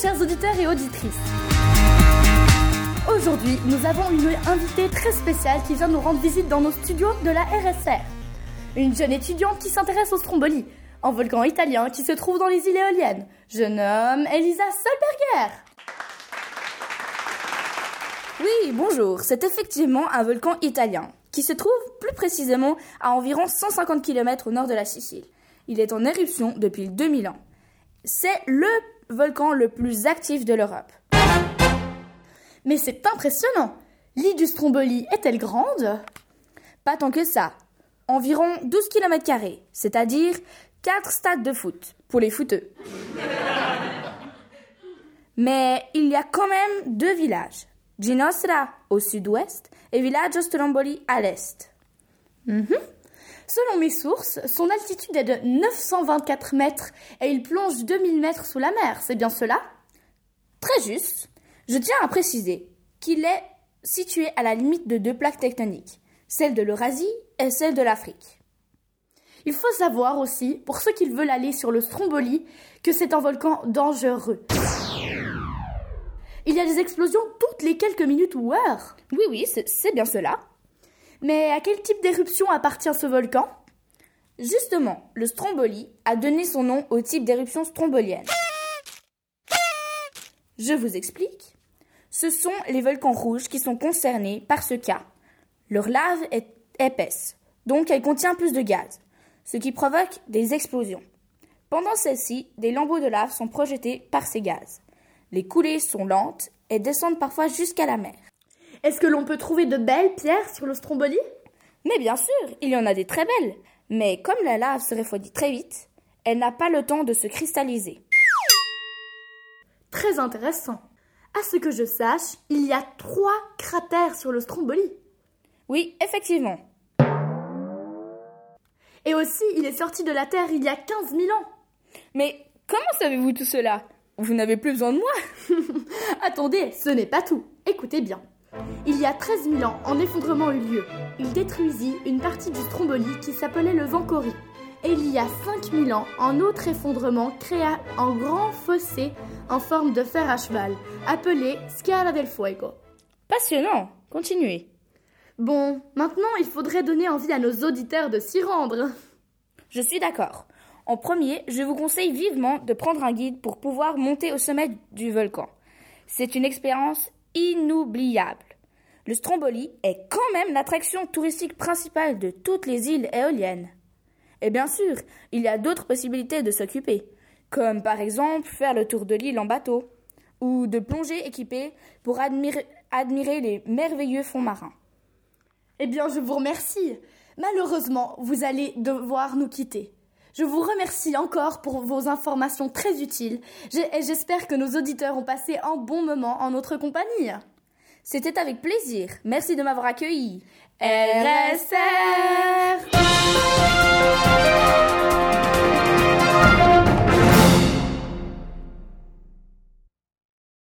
Chers auditeurs et auditrices. Aujourd'hui, nous avons une invitée très spéciale qui vient nous rendre visite dans nos studios de la RSR. Une jeune étudiante qui s'intéresse au Stromboli, un volcan italien qui se trouve dans les îles éoliennes. Je nomme Elisa Solberger. Oui, bonjour. C'est effectivement un volcan italien qui se trouve plus précisément à environ 150 km au nord de la Sicile. Il est en éruption depuis 2000 ans. C'est le volcan le plus actif de l'Europe. Mais c'est impressionnant. L'île du Stromboli est-elle grande? Pas tant que ça. Environ 12 km, c'est-à-dire 4 stades de foot pour les footeux. Mais il y a quand même deux villages. Ginostra au sud-ouest et Villaggio Stromboli à l'est. Mhm. Selon mes sources, son altitude est de 924 mètres et il plonge 2000 mètres sous la mer, c'est bien cela? Très juste. Je tiens à préciser qu'il est situé à la limite de deux plaques tectoniques, celle de l'Eurasie et celle de l'Afrique. Il faut savoir aussi, pour ceux qui veulent aller sur le Stromboli, que c'est un volcan dangereux. Il y a des explosions toutes les quelques minutes ou heures. Oui, oui, c'est bien cela. Mais à quel type d'éruption appartient ce volcan? Justement, le Stromboli a donné son nom au type d'éruption strombolienne. Je vous explique. Ce sont les volcans rouges qui sont concernés par ce cas. Leur lave est épaisse, donc elle contient plus de gaz, ce qui provoque des explosions. Pendant celles-ci, des lambeaux de lave sont projetés par ces gaz. Les coulées sont lentes et descendent parfois jusqu'à la mer. Est-ce que l'on peut trouver de belles pierres sur le Stromboli? Mais bien sûr, il y en a des très belles. Mais comme la lave se refroidit très vite, elle n'a pas le temps de se cristalliser. Très intéressant. À ce que je sache, il y a trois cratères sur le Stromboli. Oui, effectivement. Et aussi, il est sorti de la Terre il y a 15 000 ans. Mais comment savez-vous tout cela? Vous n'avez plus besoin de moi Attendez, ce n'est pas tout. Écoutez bien. Il y a 13 000 ans, un effondrement eut lieu. Il détruisit une partie du Stromboli qui s'appelait le Vancori. Et il y a 5000 ans, un autre effondrement créa un grand fossé en forme de fer à cheval, appelé Scala del Fuego. Passionnant, continuez. Bon, maintenant il faudrait donner envie à nos auditeurs de s'y rendre. Je suis d'accord. En premier, je vous conseille vivement de prendre un guide pour pouvoir monter au sommet du volcan. C'est une expérience inoubliable. Le Stromboli est quand même l'attraction touristique principale de toutes les îles éoliennes. Et bien sûr, il y a d'autres possibilités de s'occuper, comme par exemple faire le tour de l'île en bateau, ou de plonger équipé pour admirer, admirer les merveilleux fonds marins. Eh bien, je vous remercie. Malheureusement, vous allez devoir nous quitter. Je vous remercie encore pour vos informations très utiles et j'espère que nos auditeurs ont passé un bon moment en notre compagnie. C'était avec plaisir. Merci de m'avoir accueilli. RSR